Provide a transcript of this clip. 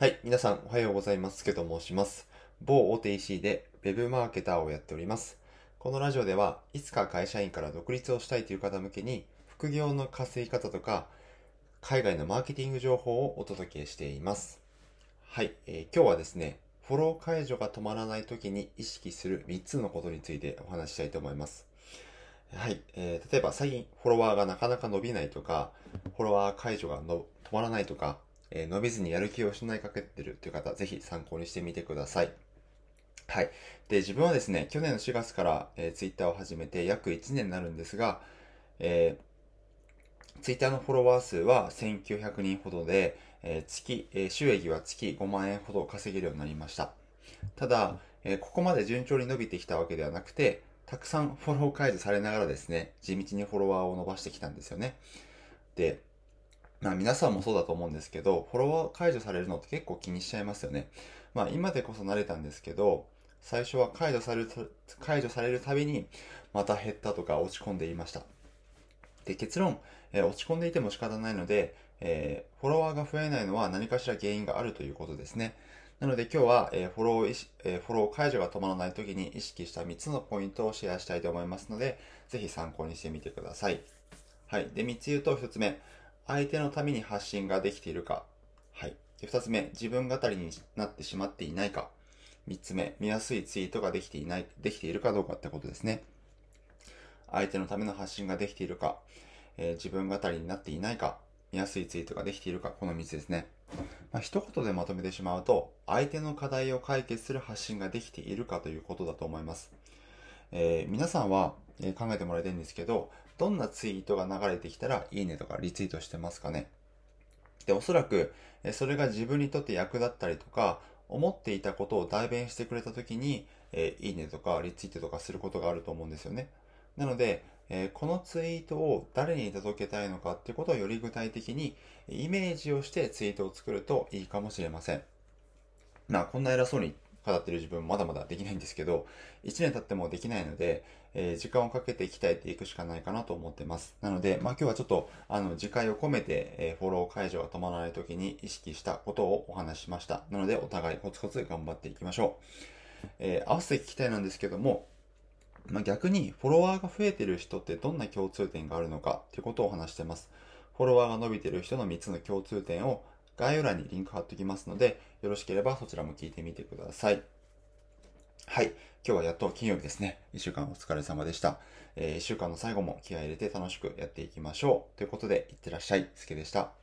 はい、皆さんおはようございます。すけと申します。某大手 EC で Web マーケターをやっております。このラジオでは、いつか会社員から独立をしたいという方向けに、副業の稼ぎ方とか、海外のマーケティング情報をお届けしています。はい、えー今日はですね、フォロー解除が止まらない時に意識する3つのことについてお話ししたいと思います。はい、えー例えば最近フォロワーがなかなか伸びないとか、フォロワー解除がの止まらないとか、えー伸びずにやる気を失いかけてるという方、ぜひ参考にしてみてください。はい。で、自分はですね、去年の4月から、えー、Twitter を始めて約1年になるんですが、えー、Twitter のフォロワー数は1900人ほどで、えー月、えー収益は月5万円ほど稼げるようになりました。ただ、えーここまで順調に伸びてきたわけではなくて、たくさんフォロー解除されながらですね、地道にフォロワーを伸ばしてきたんですよね。で、まあ皆さんもそうだと思うんですけど、フォロワー解除されるのって結構気にしちゃいますよね。まあ今でこそ慣れたんですけど、最初は解除される、解除されるたびに、また減ったとか落ち込んでいました。で、結論、えー落ち込んでいても仕方ないので、えーフォロワーが増えないのは何かしら原因があるということですね。なので今日は、えーフォローえーフォロー解除が止まらない時に意識した3つのポイントをシェアしたいと思いますので、ぜひ参考にしてみてください。はい。で、3つ言うと1つ目、相手のために発信ができているか。はい。で、2つ目、自分語りになってしまっていないか。3つ目、見やすいツイートができていない、できているかどうかってことですね。相手のための発信ができているか、えー自分語りになっていないか、見やすいツイートができているか、この3つですね。まあ、一言でまとめてしまうと、相手の課題を解決する発信ができているかということだと思います。えー皆さんは、え考えてもらいたいんですけど、どんなツイートが流れてきたら、いいねとかリツイートしてますかね？で、おそらく、えそれが自分にとって役立ったりとか、思っていたことを代弁してくれたときに、えいいねとかリツイートとかすることがあると思うんですよね。なので、えーこのツイートを誰に届けたいのかってことをより具体的にイメージをしてツイートを作るといいかもしれません。まあ、こんな偉そうに語ってる自分まだまだできないんですけど、1年経ってもできないので、えー時間をかけて鍛えていくしかないかなと思ってます。なので、まあ、今日はちょっと、あの、次回を込めて、えーフォロー解除が止まらない時に意識したことをお話ししました。なので、お互いコツコツ頑張っていきましょう。えー合わせて聞きたいなんですけども、まあ、逆にフォロワーが増えてる人ってどんな共通点があるのかっていうことをお話してます。フォロワーが伸びてる人の3つの共通点を概要欄にリンク貼っておきますので、よろしければそちらも聞いてみてください。はい。今日はやっと金曜日ですね。1週間お疲れ様でした。えー1週間の最後も気合い入れて楽しくやっていきましょう。ということで、いってらっしゃい。すけでした。